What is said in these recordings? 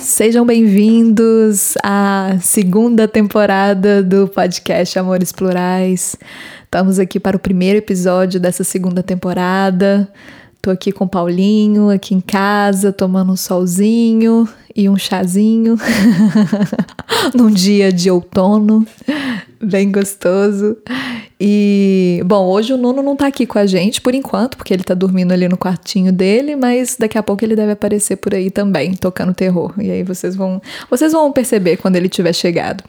sejam bem-vindos à segunda temporada do podcast Amores Plurais. Estamos aqui para o primeiro episódio dessa segunda temporada. Tô aqui com o Paulinho, aqui em casa, tomando um solzinho e um chazinho num dia de outono, bem gostoso. E, bom, hoje o Nuno não tá aqui com a gente por enquanto, porque ele tá dormindo ali no quartinho dele, mas daqui a pouco ele deve aparecer por aí também, tocando terror. E aí vocês vão, vocês vão perceber quando ele tiver chegado.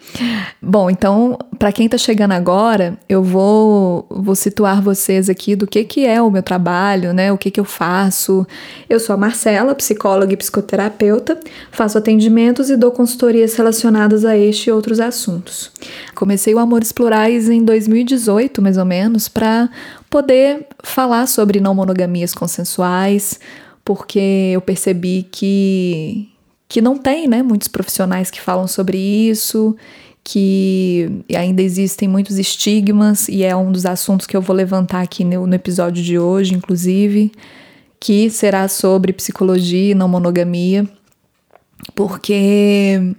Bom, então, para quem tá chegando agora, eu vou vou situar vocês aqui do que que é o meu trabalho, né? O que que eu faço. Eu sou a Marcela, psicóloga e psicoterapeuta, faço atendimentos e dou consultorias relacionadas a este e outros assuntos. Comecei o Amores Plurais em 2018 18, mais ou menos, para poder falar sobre não monogamias consensuais, porque eu percebi que, que não tem né, muitos profissionais que falam sobre isso, que ainda existem muitos estigmas, e é um dos assuntos que eu vou levantar aqui no, no episódio de hoje, inclusive, que será sobre psicologia e não monogamia, porque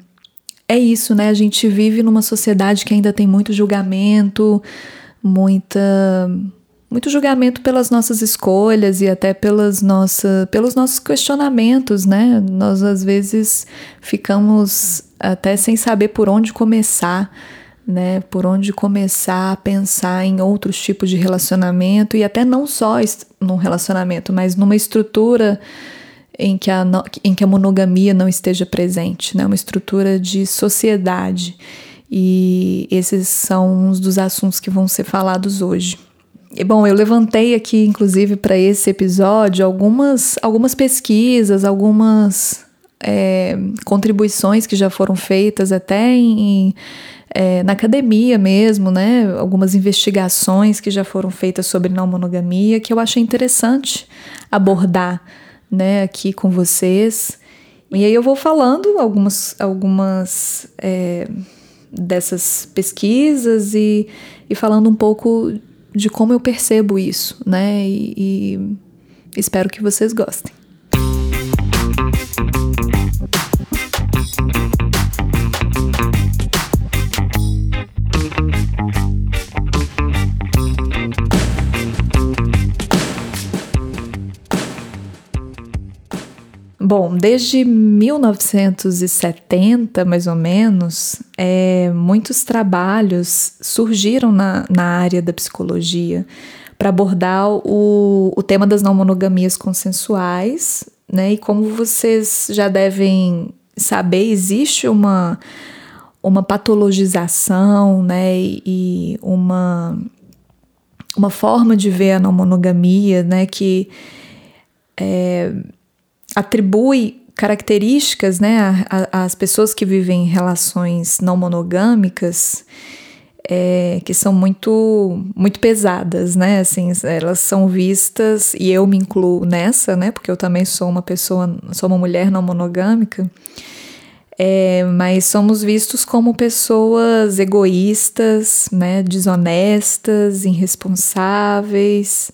é isso, né? A gente vive numa sociedade que ainda tem muito julgamento, muita muito julgamento pelas nossas escolhas e até pelas nossa, pelos nossos questionamentos, né? Nós às vezes ficamos até sem saber por onde começar, né? Por onde começar a pensar em outros tipos de relacionamento e até não só num relacionamento, mas numa estrutura em que a, em que a monogamia não esteja presente, né? Uma estrutura de sociedade. E esses são uns dos assuntos que vão ser falados hoje. E, bom, eu levantei aqui, inclusive, para esse episódio, algumas, algumas pesquisas, algumas é, contribuições que já foram feitas até em, é, na academia mesmo, né? Algumas investigações que já foram feitas sobre não monogamia que eu achei interessante abordar, né, aqui com vocês. E aí eu vou falando algumas, algumas é, dessas pesquisas e, e falando um pouco de como eu percebo isso, né? E, e espero que vocês gostem. Bom, desde 1970, mais ou menos, é, muitos trabalhos surgiram na, na área da psicologia para abordar o, o tema das não monogamias consensuais, né? E como vocês já devem saber, existe uma, uma patologização, né? E uma, uma forma de ver a não monogamia, né? Que é, atribui características, né, às pessoas que vivem em relações não monogâmicas, é, que são muito muito pesadas, né? Assim, elas são vistas e eu me incluo nessa, né? Porque eu também sou uma pessoa, sou uma mulher não monogâmica. É, mas somos vistos como pessoas egoístas, né? Desonestas, irresponsáveis,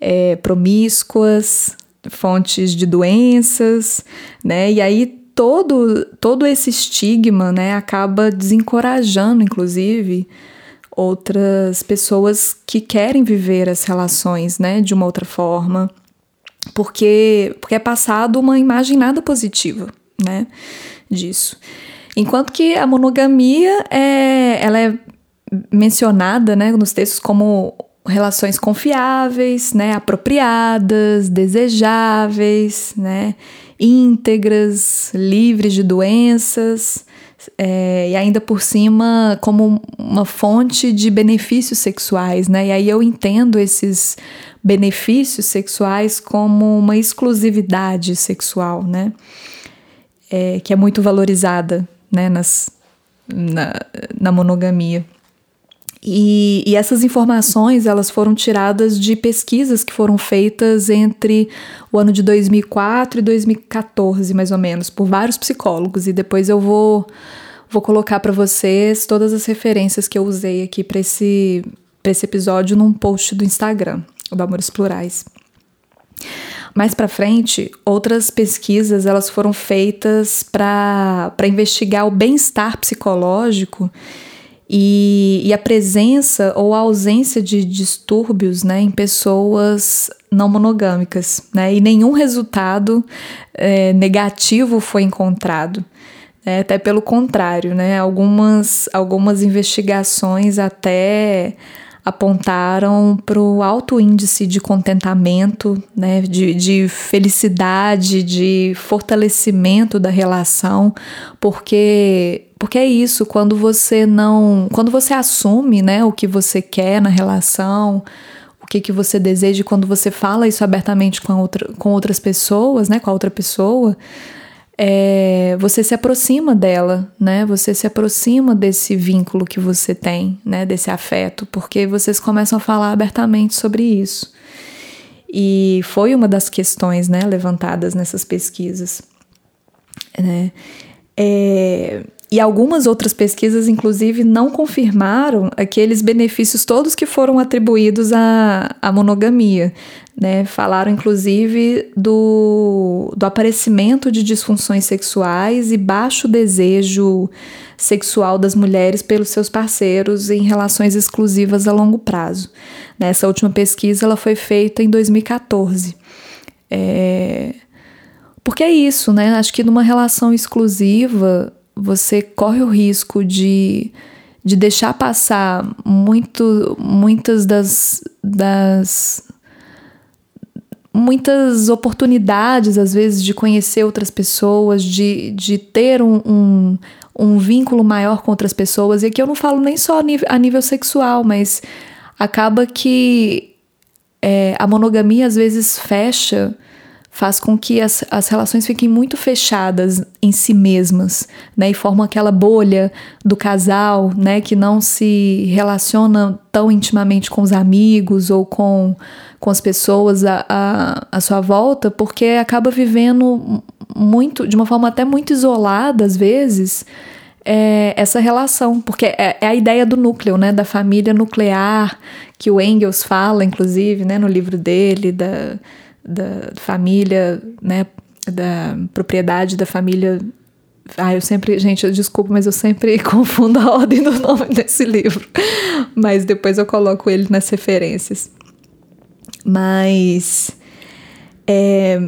é, promíscuas, fontes de doenças, né? E aí todo todo esse estigma, né, acaba desencorajando, inclusive, outras pessoas que querem viver as relações, né, de uma outra forma, porque porque é passado uma imagem nada positiva, né, disso. Enquanto que a monogamia é ela é mencionada, né, nos textos como relações confiáveis, né, apropriadas, desejáveis, né, íntegras, livres de doenças, é, e ainda por cima como uma fonte de benefícios sexuais, né? E aí eu entendo esses benefícios sexuais como uma exclusividade sexual, né? É, que é muito valorizada, né, nas, na, na monogamia. E, e, essas informações elas foram tiradas de pesquisas que foram feitas entre o ano de 2004 e 2014, mais ou menos, por vários psicólogos. E depois eu vou, vou colocar para vocês todas as referências que eu usei aqui para esse, esse episódio num post do Instagram, do Amores Plurais. mais para frente, outras pesquisas elas foram feitas para investigar o bem-estar psicológico e, e, a presença ou a ausência de distúrbios né, em pessoas não monogâmicas. Né, e nenhum resultado é, negativo foi encontrado. É, até pelo contrário, né, algumas, algumas investigações até apontaram para o alto índice de contentamento, né, de, de felicidade, de fortalecimento da relação, porque porque é isso, quando você não, quando você assume, né, o que você quer na relação, o que que você deseja, quando você fala isso abertamente com, outra, com outras pessoas, né, com a outra pessoa, é, você se aproxima dela, né? Você se aproxima desse vínculo que você tem, né? Desse afeto, porque vocês começam a falar abertamente sobre isso. E foi uma das questões, né, levantadas nessas pesquisas, né? É, e algumas outras pesquisas, inclusive, não confirmaram aqueles benefícios todos que foram atribuídos à, à monogamia. Né? Falaram, inclusive, do, do aparecimento de disfunções sexuais e baixo desejo sexual das mulheres pelos seus parceiros em relações exclusivas a longo prazo. Essa última pesquisa ela foi feita em 2014. É... Porque é isso, né? Acho que numa relação exclusiva você corre o risco de, de deixar passar muito, muitas das, das muitas oportunidades, às vezes, de conhecer outras pessoas, de, de ter um, um, um, vínculo maior com outras pessoas. E aqui eu não falo nem só a nível, a nível sexual, mas acaba que é, a monogamia às vezes fecha faz com que as, as relações fiquem muito fechadas em si mesmas, né? E formam aquela bolha do casal, né? Que não se relaciona tão intimamente com os amigos ou com, com as pessoas à, à, à sua volta, porque acaba vivendo muito, de uma forma até muito isolada, às vezes, é, essa relação, porque é, é, a ideia do núcleo, né, da família nuclear, que o Engels fala, inclusive, né, no livro dele, da, da família, né, da propriedade da família. Ah, eu sempre, gente, eu desculpo, mas eu sempre confundo a ordem do nome desse livro. Mas depois eu coloco ele nas referências. Mas é,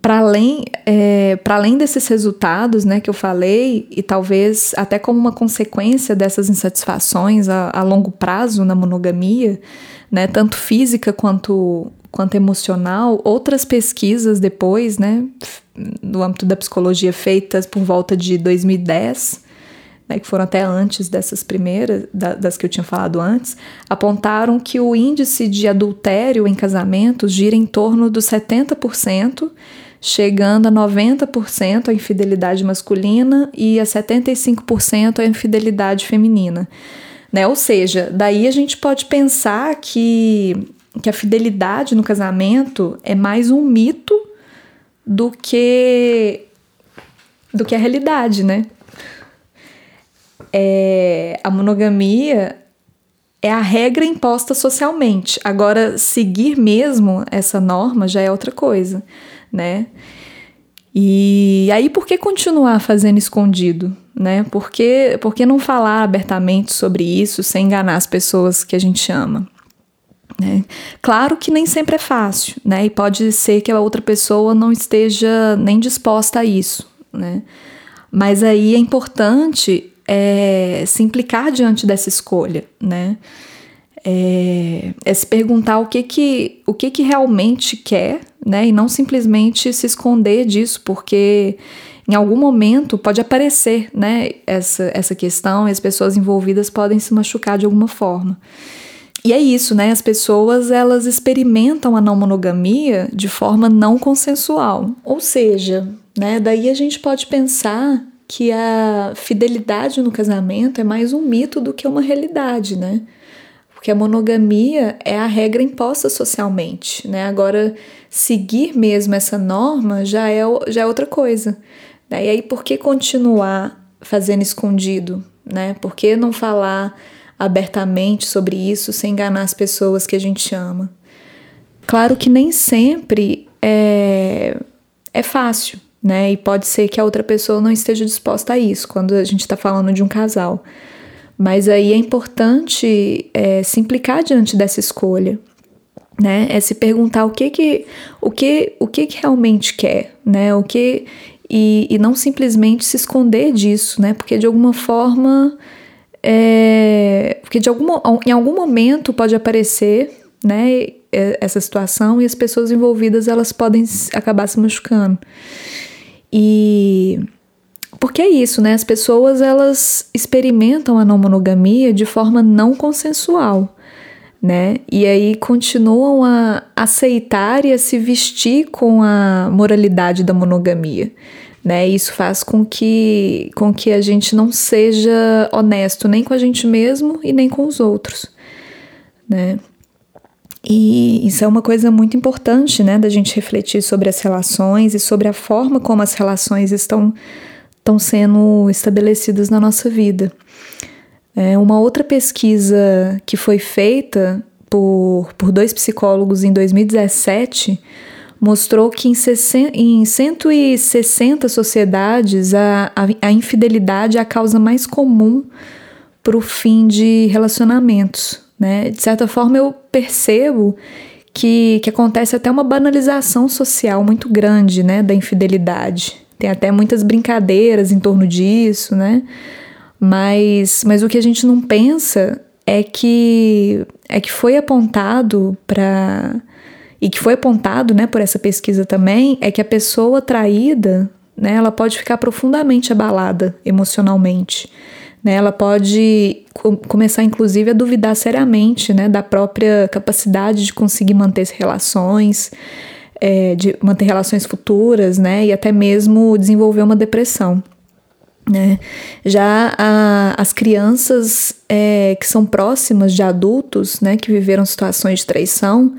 para além, é, para além desses resultados né, que eu falei, e talvez até como uma consequência dessas insatisfações a, a longo prazo na monogamia, né, tanto física quanto quanto emocional, outras pesquisas depois, né, no âmbito da psicologia feitas por volta de 2010, né, que foram até antes dessas primeiras, da, das que eu tinha falado antes, apontaram que o índice de adultério em casamentos gira em torno dos 70%, chegando a 90% a infidelidade masculina e a 75% a infidelidade feminina. Né? Ou seja, daí a gente pode pensar que que a fidelidade no casamento é mais um mito do que do que a realidade, né? É, a monogamia é a regra imposta socialmente. Agora, seguir mesmo essa norma já é outra coisa, né? E aí, por que continuar fazendo escondido, né? Por que, por que não falar abertamente sobre isso sem enganar as pessoas que a gente ama? Né? Claro que nem sempre é fácil, né? E pode ser que a outra pessoa não esteja nem disposta a isso, né? Mas aí é importante é, se implicar diante dessa escolha, né? É, é, se perguntar o que que, o que que realmente quer, né? E não simplesmente se esconder disso, porque em algum momento pode aparecer, né? Essa, essa questão e as pessoas envolvidas podem se machucar de alguma forma. E é isso, né? As pessoas elas experimentam a não monogamia de forma não consensual. Ou seja, né, daí a gente pode pensar que a fidelidade no casamento é mais um mito do que uma realidade, né? Porque a monogamia é a regra imposta socialmente, né? Agora, seguir mesmo essa norma já é, já é outra coisa. Né? E aí, por que continuar fazendo escondido, né? Por que não falar abertamente sobre isso sem enganar as pessoas que a gente ama. Claro que nem sempre é, é fácil, né? E pode ser que a outra pessoa não esteja disposta a isso quando a gente está falando de um casal. Mas aí é importante é, se implicar diante dessa escolha, né? É se perguntar o que que o que o que, que realmente quer, né? O que e, e não simplesmente se esconder disso, né? Porque de alguma forma é, porque de alguma, em algum momento pode aparecer, né? Essa situação e as pessoas envolvidas elas podem acabar se machucando. E porque é isso, né? As pessoas elas experimentam a não monogamia de forma não consensual, né? E aí continuam a aceitar e a se vestir com a moralidade da monogamia, né? Isso faz com que com que a gente não seja honesto nem com a gente mesmo e nem com os outros, né? E isso é uma coisa muito importante, né, da gente refletir sobre as relações e sobre a forma como as relações estão estão sendo estabelecidas na nossa vida. É, uma outra pesquisa que foi feita por, por dois psicólogos em 2017 mostrou que em, em 160 sociedades a, a, a infidelidade é a causa mais comum para o fim de relacionamentos. Né? De certa forma, eu percebo que, que acontece até uma banalização social muito grande né, da infidelidade. Tem até muitas brincadeiras em torno disso, né? Mas, mas o que a gente não pensa é que é que foi apontado para e que foi apontado, né, por essa pesquisa também, é que a pessoa traída, né, ela pode ficar profundamente abalada emocionalmente. Né, ela pode começar, inclusive, a duvidar seriamente né, da própria capacidade de conseguir manter relações, é, de manter relações futuras, né? E até mesmo desenvolver uma depressão. Né? Já a, as crianças é, que são próximas de adultos, né, que viveram situações de traição,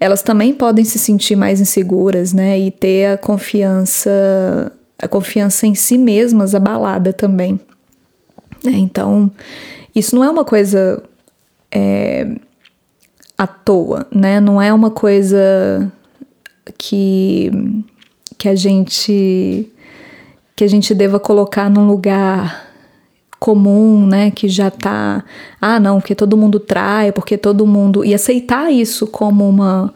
elas também podem se sentir mais inseguras, né, e ter a confiança, a confiança em si mesmas abalada também. Né? Então, isso não é uma coisa é, à toa, né? Não é uma coisa que, que a gente que a gente deva colocar num lugar comum, né, que já tá, ah, não, porque todo mundo trai, porque todo mundo e aceitar isso como uma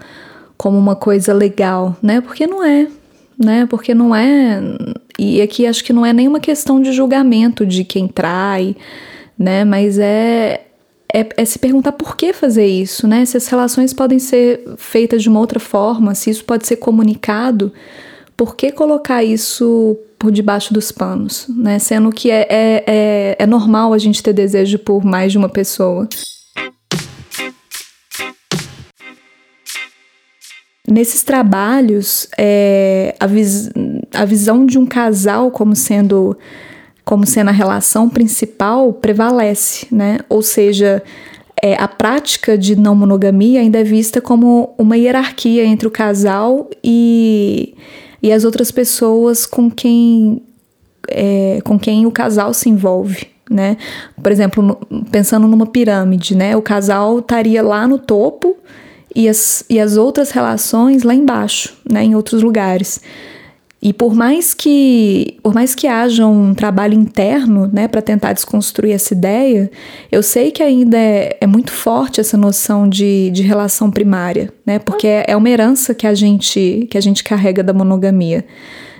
como uma coisa legal, né? Porque não é, né? Porque não é e aqui acho que não é nenhuma questão de julgamento de quem trai, né? Mas é é, é, se perguntar por que fazer isso, né? Se as relações podem ser feitas de uma outra forma, se isso pode ser comunicado, por que colocar isso por debaixo dos panos, né? Sendo que é, é, é, é normal a gente ter desejo por mais de uma pessoa. Nesses trabalhos, é, a, vis a visão de um casal como sendo como sendo a relação principal prevalece, né? Ou seja, é, a prática de não monogamia ainda é vista como uma hierarquia entre o casal e, e as outras pessoas com quem, é, com quem o casal se envolve. Né? Por exemplo, pensando numa pirâmide, né? o casal estaria lá no topo e as, e as outras relações lá embaixo, né? em outros lugares. E por mais que, por mais que haja um trabalho interno, né, para tentar desconstruir essa ideia, eu sei que ainda é, é muito forte essa noção de, de relação primária, né, porque é, é uma herança que a gente que a gente carrega da monogamia.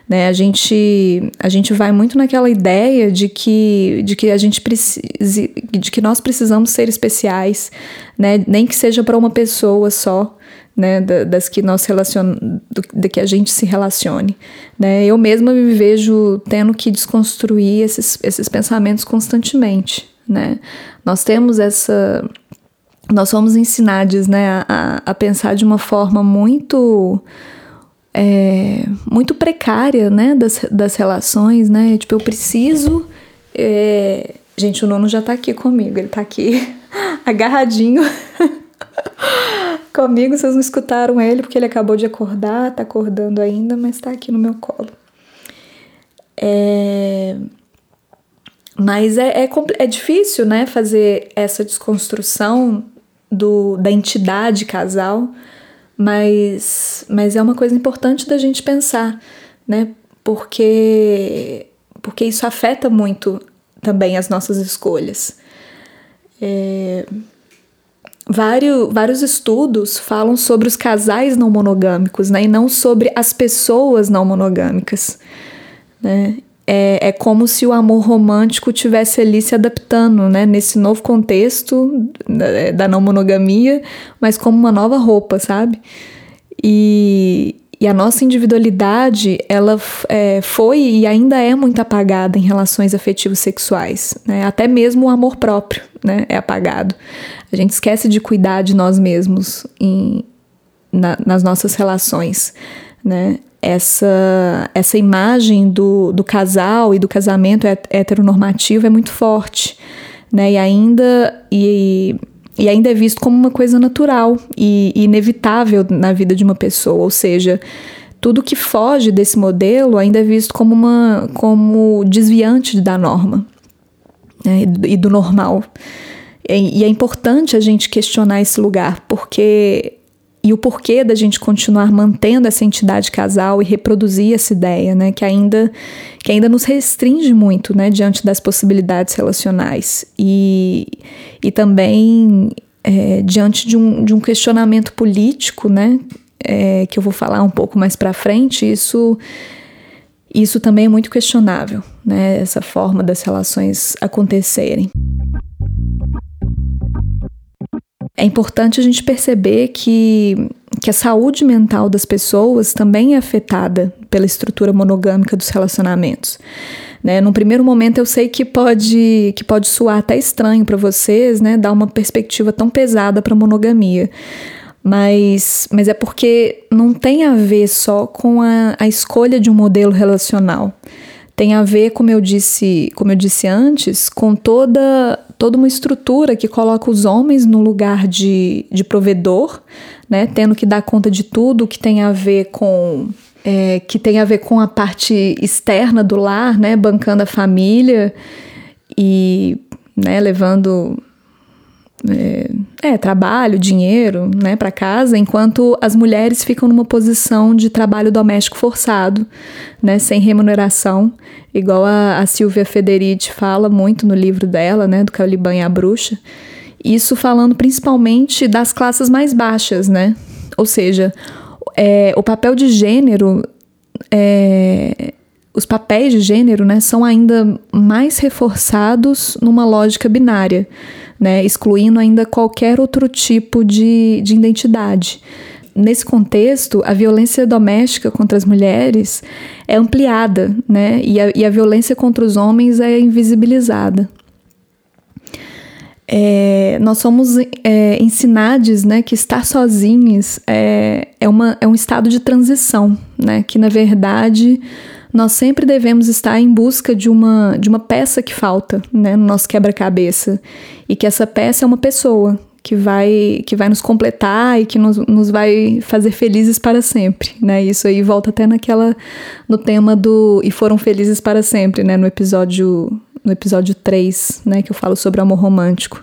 Né, a gente a gente vai muito naquela ideia de que de que a gente precise de que nós precisamos ser especiais, né, nem que seja para uma pessoa só, né, das que nós relacion... de que a gente se relacione, né? Eu mesma me vejo tendo que desconstruir esses, esses pensamentos constantemente, né? Nós temos essa nós somos ensinados, né, a, a pensar de uma forma muito é, muito precária, né, das, das relações, né? Tipo, eu preciso é... Gente, o nono já tá aqui comigo, ele tá aqui agarradinho comigo. Vocês não escutaram ele porque ele acabou de acordar, tá acordando ainda, mas tá aqui no meu colo. É... Mas é, é, é difícil, né, fazer essa desconstrução do, da entidade casal, mas, mas é uma coisa importante da gente pensar, né? Porque, porque isso afeta muito também as nossas escolhas. É, vários, vários estudos falam sobre os casais não monogâmicos, né? E não sobre as pessoas não monogâmicas, né? É, é como se o amor romântico tivesse ali se adaptando, né? Nesse novo contexto da, da não monogamia, mas como uma nova roupa, sabe? E, e a nossa individualidade, ela é, foi e ainda é muito apagada em relações afetivos sexuais, né? Até mesmo o amor próprio, né? É apagado. A gente esquece de cuidar de nós mesmos em, na, nas nossas relações, né? Essa, essa imagem do, do casal e do casamento heteronormativo é muito forte, né? E ainda... E, e ainda é visto como uma coisa natural e inevitável na vida de uma pessoa, ou seja, tudo que foge desse modelo ainda é visto como, uma, como desviante da norma né, e do normal. E é importante a gente questionar esse lugar, porque e o porquê da gente continuar mantendo essa entidade casal e reproduzir essa ideia, né, que ainda que ainda nos restringe muito, né, diante das possibilidades relacionais e, e também é, diante de um, de um questionamento político, né, é, que eu vou falar um pouco mais para frente, isso isso também é muito questionável, né, essa forma das relações acontecerem. É importante a gente perceber que, que a saúde mental das pessoas também é afetada pela estrutura monogâmica dos relacionamentos. Né? Num primeiro momento eu sei que pode que pode soar até estranho para vocês, né, dar uma perspectiva tão pesada para monogamia. Mas, mas é porque não tem a ver só com a, a escolha de um modelo relacional tem a ver, como eu disse, como eu disse antes, com toda, toda uma estrutura que coloca os homens no lugar de, de provedor, né, tendo que dar conta de tudo que tem a ver com é, que tem a ver com a parte externa do lar, né, bancando a família e né, levando é, é, trabalho, dinheiro, né, para casa, enquanto as mulheres ficam numa posição de trabalho doméstico forçado, né, sem remuneração, igual a, a Silvia Federici fala muito no livro dela, né, do Caliban e a Bruxa. Isso falando principalmente das classes mais baixas, né? Ou seja, é, o papel de gênero é, os papéis de gênero né, são ainda mais reforçados numa lógica binária, né, excluindo ainda qualquer outro tipo de, de identidade. Nesse contexto, a violência doméstica contra as mulheres é ampliada, né, e a, e a violência contra os homens é invisibilizada. É, nós somos é, ensinados né, que estar sozinhos é, é, uma, é um estado de transição, né, que na verdade nós sempre devemos estar em busca de uma, de uma peça que falta né, no nosso quebra-cabeça. E que essa peça é uma pessoa que vai, que vai nos completar e que nos, nos vai fazer felizes para sempre. Né? Isso aí volta até naquela. no tema do. E foram felizes para sempre, né? No episódio. No episódio 3, né, que eu falo sobre amor romântico.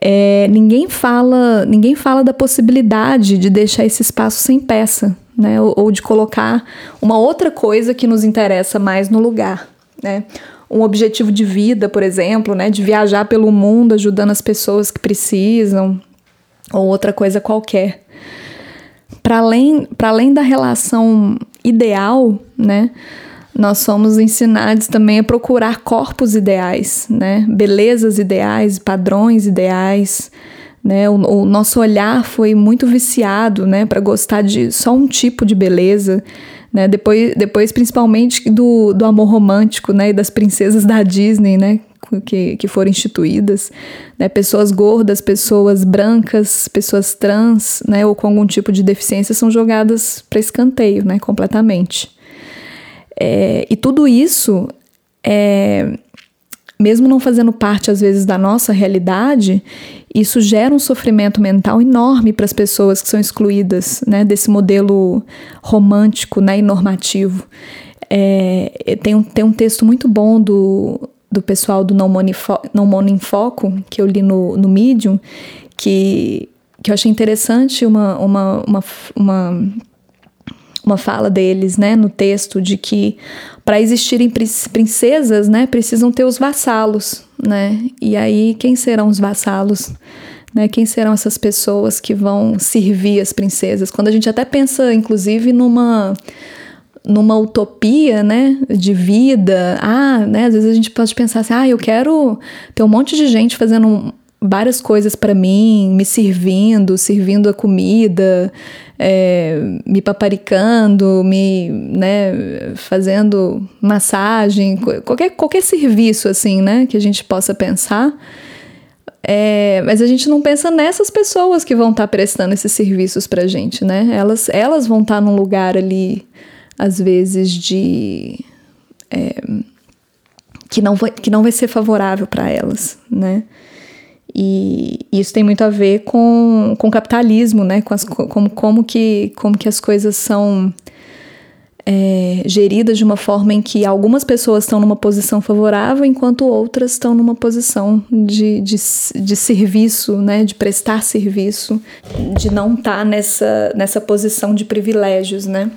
É, ninguém fala ninguém fala da possibilidade de deixar esse espaço sem peça, né? Ou, ou, de colocar uma outra coisa que nos interessa mais no lugar, né? Um objetivo de vida, por exemplo, né? De viajar pelo mundo ajudando as pessoas que precisam, ou outra coisa qualquer. Para além, além da relação ideal, né? Nós somos ensinados também a procurar corpos ideais, né? Belezas ideais, padrões ideais, né? O, o nosso olhar foi muito viciado né, para gostar de só um tipo de beleza. Né? Depois, depois, principalmente do, do amor romântico né? e das princesas da Disney, né? Que, que foram instituídas, né? pessoas gordas, pessoas brancas, pessoas trans, né? ou com algum tipo de deficiência são jogadas para escanteio, né? completamente. É, e tudo isso é, mesmo não fazendo parte às vezes da nossa realidade, isso gera um sofrimento mental enorme para as pessoas que são excluídas né, desse modelo romântico né, e normativo. É, tem, um, tem um texto muito bom do, do pessoal do Não Mono em Foco, que eu li no, no Medium, que, que eu achei interessante uma, uma, uma, uma, uma fala deles, né, no texto, de que para existirem princesas, né, precisam ter os vassalos, né, e aí quem serão os vassalos? Né, quem serão essas pessoas que vão servir as princesas? Quando a gente até pensa, inclusive, numa numa utopia, né, de vida, ah, né, às vezes a gente pode pensar assim, ah, eu quero ter um monte de gente fazendo várias coisas para mim, me servindo, servindo a comida, é, me paparicando, me, né, fazendo massagem, qualquer, qualquer serviço assim, né, que a gente possa pensar. É, mas a gente não pensa nessas pessoas que vão estar tá prestando esses serviços pra gente, né? Elas, elas vão estar tá num lugar ali às vezes, de. É, que, não vai, que não vai ser favorável para elas, né? E isso tem muito a ver com, com o capitalismo, né? Com as, como, como, que, como que as coisas são é, geridas de uma forma em que algumas pessoas estão numa posição favorável, enquanto outras estão numa posição de, de, de serviço, né? De prestar serviço, de não estar tá nessa, nessa posição de privilégios, né?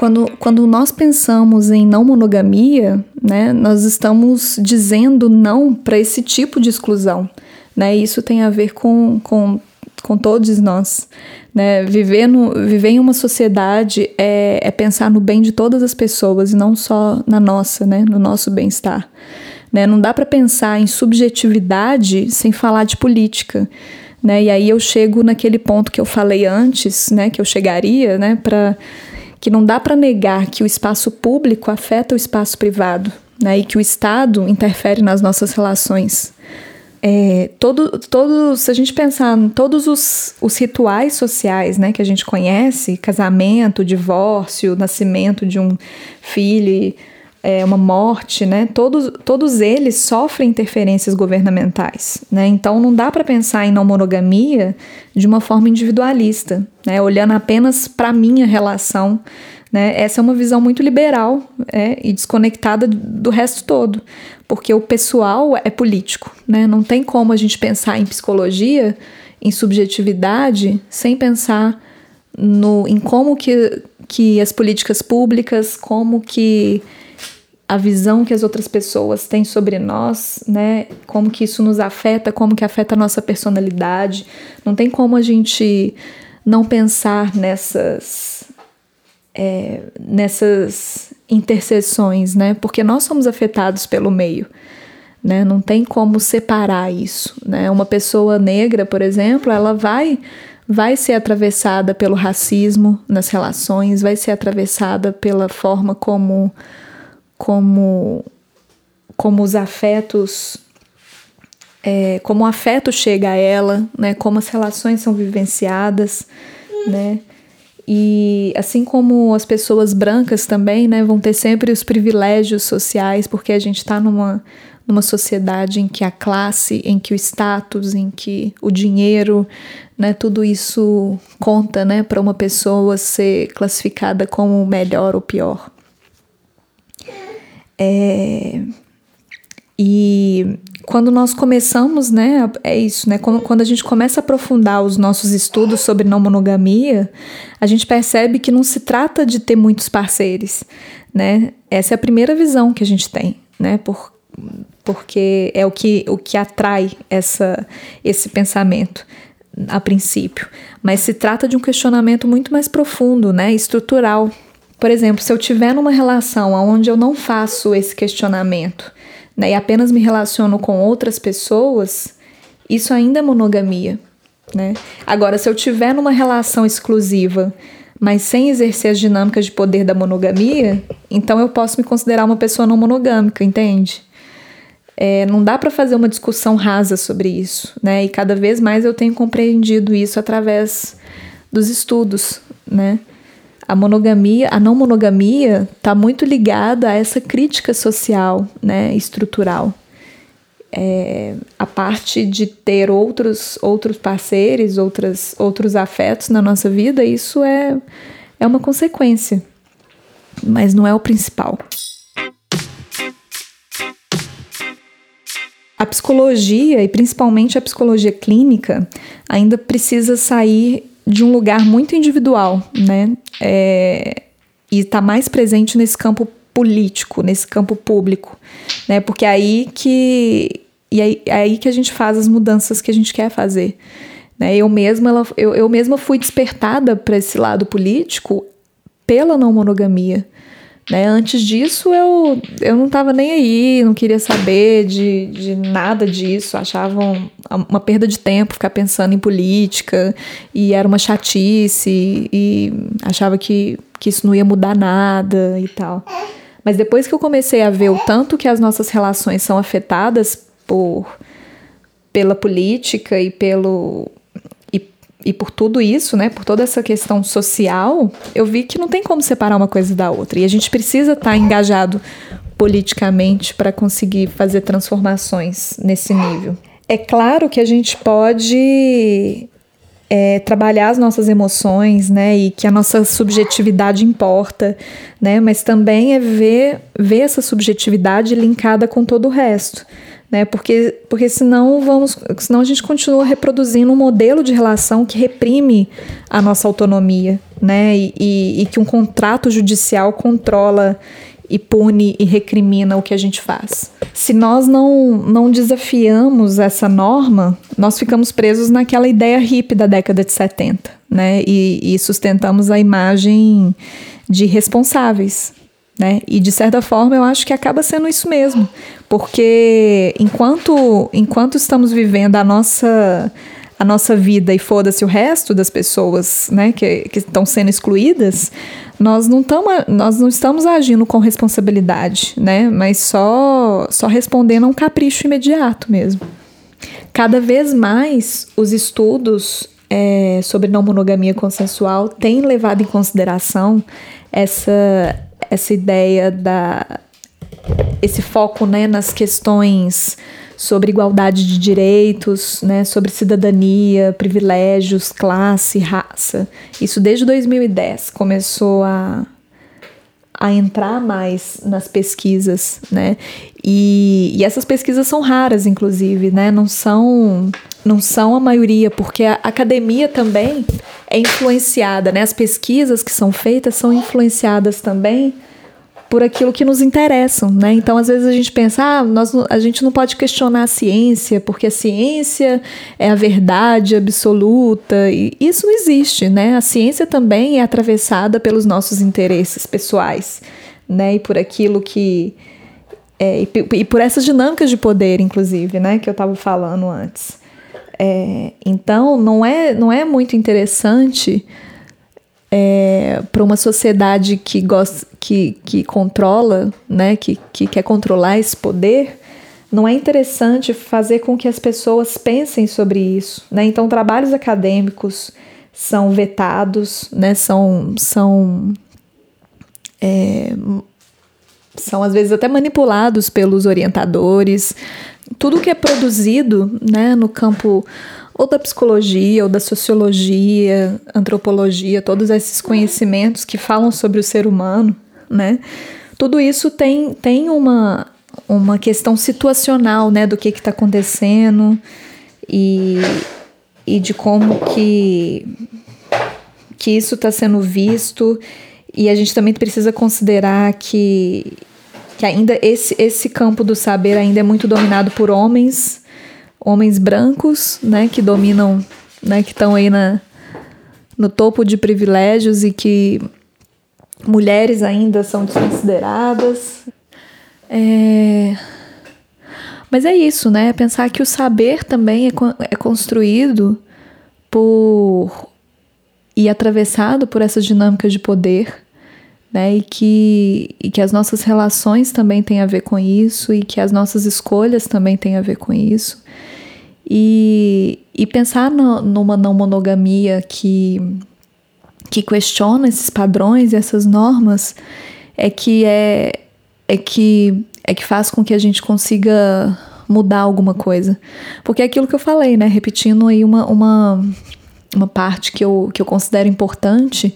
Quando, quando nós pensamos em não monogamia, né, nós estamos dizendo não para esse tipo de exclusão. Né? Isso tem a ver com, com, com todos nós. Né? Viver, no, viver em uma sociedade é, é pensar no bem de todas as pessoas e não só na nossa, né? no nosso bem-estar. Né? Não dá para pensar em subjetividade sem falar de política. Né? E aí eu chego naquele ponto que eu falei antes, né? que eu chegaria, né? para que não dá para negar que o espaço público afeta o espaço privado né? e que o Estado interfere nas nossas relações. É, todo, todo, se a gente pensar em todos os, os rituais sociais né, que a gente conhece, casamento, divórcio, nascimento de um filho, é, uma morte, né? Todos, todos eles sofrem interferências governamentais, né? Então não dá para pensar em não monogamia de uma forma individualista, né? Olhando apenas para minha relação, né? Essa é uma visão muito liberal é, e desconectada do resto todo, porque o pessoal é político, né? Não tem como a gente pensar em psicologia, em subjetividade, sem pensar no, em como que, que as políticas públicas, como que a visão que as outras pessoas têm sobre nós, né? Como que isso nos afeta, como que afeta a nossa personalidade. Não tem como a gente não pensar nessas é, nessas interseções, né? Porque nós somos afetados pelo meio. Né? Não tem como separar isso. Né? Uma pessoa negra, por exemplo, ela vai vai ser atravessada pelo racismo nas relações, vai ser atravessada pela forma como como, como os afetos, é, como o afeto chega a ela, né? Como as relações são vivenciadas, né? E assim como as pessoas brancas também, né, vão ter sempre os privilégios sociais, porque a gente está numa, numa sociedade em que a classe, em que o status, em que o dinheiro, né, tudo isso conta, né, para uma pessoa ser classificada como melhor ou pior. É, e quando nós começamos, né, é isso, né, quando, a gente começa a aprofundar os nossos estudos sobre não monogamia, a gente percebe que não se trata de ter muitos parceiros, né, essa é a primeira visão que a gente tem, né, por, porque é o que, o que atrai essa, esse pensamento a princípio, mas se trata de um questionamento muito mais profundo, né, estrutural, por exemplo, se eu tiver numa relação onde eu não faço esse questionamento né, e apenas me relaciono com outras pessoas, isso ainda é monogamia. Né? Agora, se eu tiver numa relação exclusiva, mas sem exercer as dinâmicas de poder da monogamia, então eu posso me considerar uma pessoa não monogâmica, entende? É, não dá para fazer uma discussão rasa sobre isso, né? E cada vez mais eu tenho compreendido isso através dos estudos, né? A monogamia, a não monogamia está muito ligada a essa crítica social, né, estrutural. É, a parte de ter outros outros parceiros, outras, outros afetos na nossa vida, isso é, é uma consequência, mas não é o principal. a psicologia, e principalmente a psicologia clínica, ainda precisa sair de um lugar muito individual, né? É, e está mais presente nesse campo político, nesse campo público, né? Porque é aí que e aí, é aí que a gente faz as mudanças que a gente quer fazer. Né? Eu mesma ela, eu, eu mesma fui despertada para esse lado político pela não monogamia. Né? Antes disso, eu, eu não estava nem aí, não queria saber de, de nada disso, achavam uma perda de tempo ficar pensando em política, e era uma chatice, e achava que, que isso não ia mudar nada e tal. Mas depois que eu comecei a ver o tanto que as nossas relações são afetadas por, pela política e pelo, e por tudo isso, né, por toda essa questão social, eu vi que não tem como separar uma coisa da outra. E a gente precisa estar tá engajado politicamente para conseguir fazer transformações nesse nível. É claro que a gente pode é, trabalhar as nossas emoções, né, e que a nossa subjetividade importa, né, mas também é ver, ver essa subjetividade linkada com todo o resto né? Porque, porque senão vamos, senão a gente continua reproduzindo um modelo de relação que reprime a nossa autonomia, né? E, e, e que um contrato judicial controla e pune e recrimina o que a gente faz. Se nós não, não desafiamos essa norma, nós ficamos presos naquela ideia hippie da década de 70, né? E, e sustentamos a imagem de responsáveis, né? E de certa forma eu acho que acaba sendo isso mesmo, porque enquanto enquanto estamos vivendo a nossa a nossa vida e foda-se o resto das pessoas, né, que, que estão sendo excluídas, nós não, tamo, nós não estamos agindo com responsabilidade, né, mas só, só respondendo a um capricho imediato mesmo. Cada vez mais os estudos é, sobre não monogamia consensual têm levado em consideração essa, essa ideia da esse foco né, nas questões sobre igualdade de direitos, né, sobre cidadania, privilégios, classe, raça. Isso desde 2010 começou a, a entrar mais nas pesquisas, né? E, e essas pesquisas são raras, inclusive, né? Não são não são a maioria, porque a academia também é influenciada, né? As pesquisas que são feitas são influenciadas também por aquilo que nos interessam, né? Então, às vezes a gente pensa, ah, nós, a gente não pode questionar a ciência, porque a ciência é a verdade absoluta, e isso não existe, né? A ciência também é atravessada pelos nossos interesses pessoais, né? E por aquilo que... É, e, e por essas dinâmicas de poder, inclusive, né? Que eu estava falando antes. É, então, não é, não é muito interessante é, para uma sociedade que gosta, que, que controla, né, que, que quer controlar esse poder, não é interessante fazer com que as pessoas pensem sobre isso. Né? Então, trabalhos acadêmicos são vetados, né? são, são, é, são às vezes até manipulados pelos orientadores. Tudo que é produzido né, no campo ou da psicologia, ou da sociologia, antropologia, todos esses conhecimentos que falam sobre o ser humano, né? Tudo isso tem, tem uma, uma questão situacional, né, do que está acontecendo e, e de como que, que isso está sendo visto. E a gente também precisa considerar que, que ainda esse, esse campo do saber ainda é muito dominado por homens homens brancos, né, que dominam, né, que estão aí na, no topo de privilégios e que mulheres ainda são desconsideradas. É... Mas é isso, né? Pensar que o saber também é, é construído por e atravessado por essas dinâmicas de poder, né? E que, e que as nossas relações também têm a ver com isso, e que as nossas escolhas também têm a ver com isso. E, e pensar no, numa não monogamia que, que questiona esses padrões e essas normas é que é, é que é que faz com que a gente consiga mudar alguma coisa. Porque é aquilo que eu falei, né? Repetindo aí uma, uma, uma parte que eu, que eu considero importante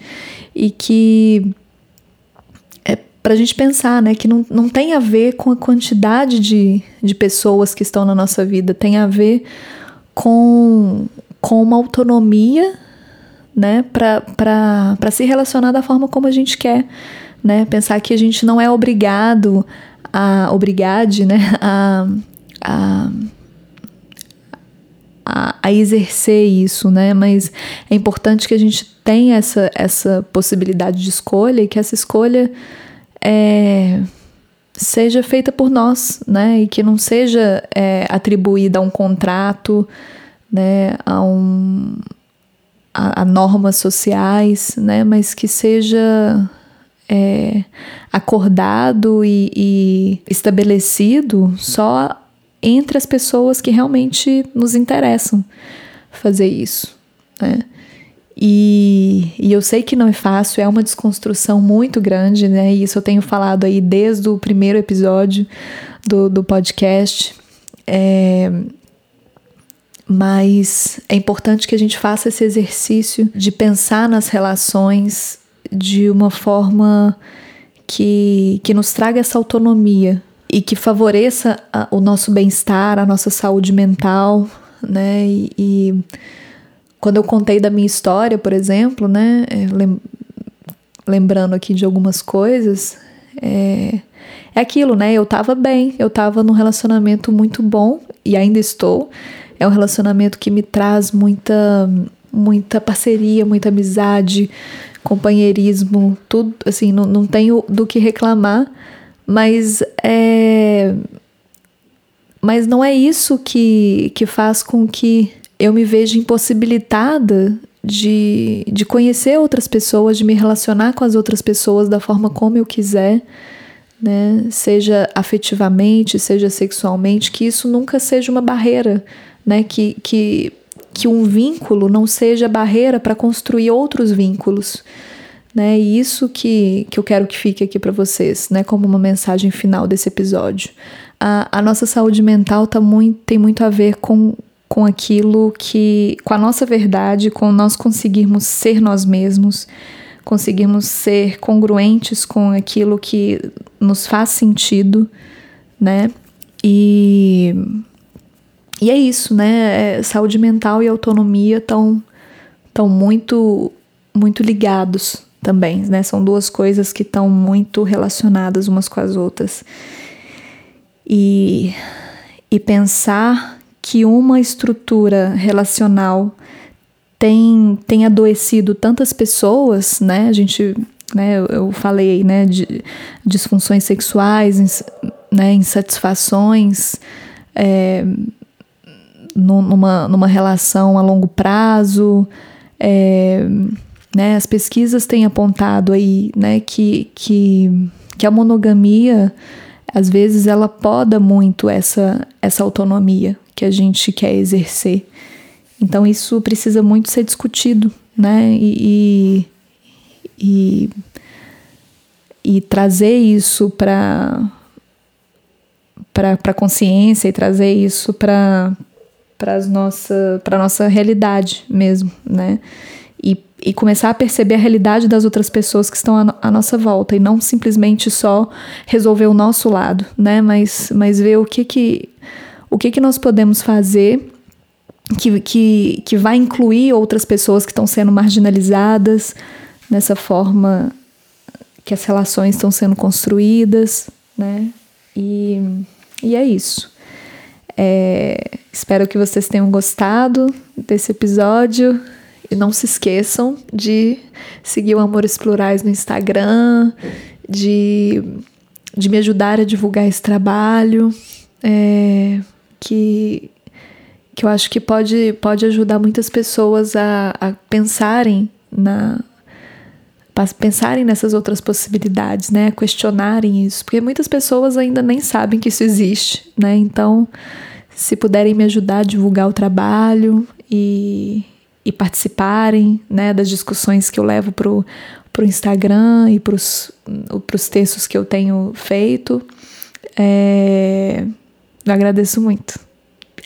e que é a gente pensar, né? Que não, não tem a ver com a quantidade de, de pessoas que estão na nossa vida, tem a ver com, com uma autonomia, né? Para se relacionar da forma como a gente quer, né? Pensar que a gente não é obrigado a obrigade, né? A, a a, a, exercer isso, né? Mas é importante que a gente tenha essa, essa possibilidade de escolha e que essa escolha é, seja feita por nós, né? E que não seja é, atribuída a um contrato, né? A, um, a, a normas sociais, né? Mas que seja é, acordado e, e estabelecido só entre as pessoas que realmente nos interessam fazer isso. Né? E, e, eu sei que não é fácil, é uma desconstrução muito grande, né? E isso eu tenho falado aí desde o primeiro episódio do, do podcast. É, mas é importante que a gente faça esse exercício de pensar nas relações de uma forma que, que nos traga essa autonomia e que favoreça a, o nosso bem-estar, a nossa saúde mental, né? E, e, quando eu contei da minha história, por exemplo, né? É, lem, lembrando aqui de algumas coisas, é, é aquilo, né? Eu tava bem, eu tava num relacionamento muito bom e ainda estou. É um relacionamento que me traz muita, muita parceria, muita amizade, companheirismo, tudo, assim, não, não tenho do que reclamar mas é. Mas não é isso que, que faz com que eu me veja impossibilitada de, de conhecer outras pessoas, de me relacionar com as outras pessoas da forma como eu quiser, né? Seja afetivamente, seja sexualmente, que isso nunca seja uma barreira, né? Que, que, que um vínculo não seja barreira para construir outros vínculos né? E isso que, que eu quero que fique aqui para vocês, né? Como uma mensagem final desse episódio. A, a nossa saúde mental tá muito, tem muito a ver com, com aquilo que. com a nossa verdade, com nós conseguirmos ser nós mesmos, conseguirmos ser congruentes com aquilo que nos faz sentido, né? E. E é isso, né? É, saúde mental e autonomia estão tão muito muito ligados também, né? São duas coisas que estão muito relacionadas umas com as outras. E, e pensar que uma estrutura relacional tem, tem adoecido tantas pessoas, né? A gente, né, eu, falei, né, de disfunções sexuais, né, insatisfações, é, numa, numa relação a longo prazo, é, né? As pesquisas têm apontado aí né, que, que, que a monogamia, às vezes, ela poda muito essa, essa autonomia que a gente quer exercer. Então, isso precisa muito ser discutido, né? E, e, e trazer isso para para consciência e trazer isso para para nossa para nossa realidade mesmo, né? e, e começar a perceber a realidade das outras pessoas que estão à, à, nossa volta e não simplesmente só resolver o nosso lado, né? Mas, mas ver o que que, o que, que nós podemos fazer que, que, que vai incluir outras pessoas que estão sendo marginalizadas nessa forma que as relações estão sendo construídas, né? E, e é isso. É, espero que vocês tenham gostado desse episódio. E não se esqueçam de seguir o Amores Plurais no Instagram, de, de me ajudar a divulgar esse trabalho, é, que, que eu acho que pode, pode ajudar muitas pessoas a, a pensarem na, pensarem nessas outras possibilidades, né? Questionarem isso, porque muitas pessoas ainda nem sabem que isso existe, né? Então, se puderem me ajudar a divulgar o trabalho e, e participarem né, das discussões que eu levo para o Instagram e para os textos que eu tenho feito. É, eu agradeço muito.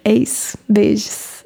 É isso. Beijos.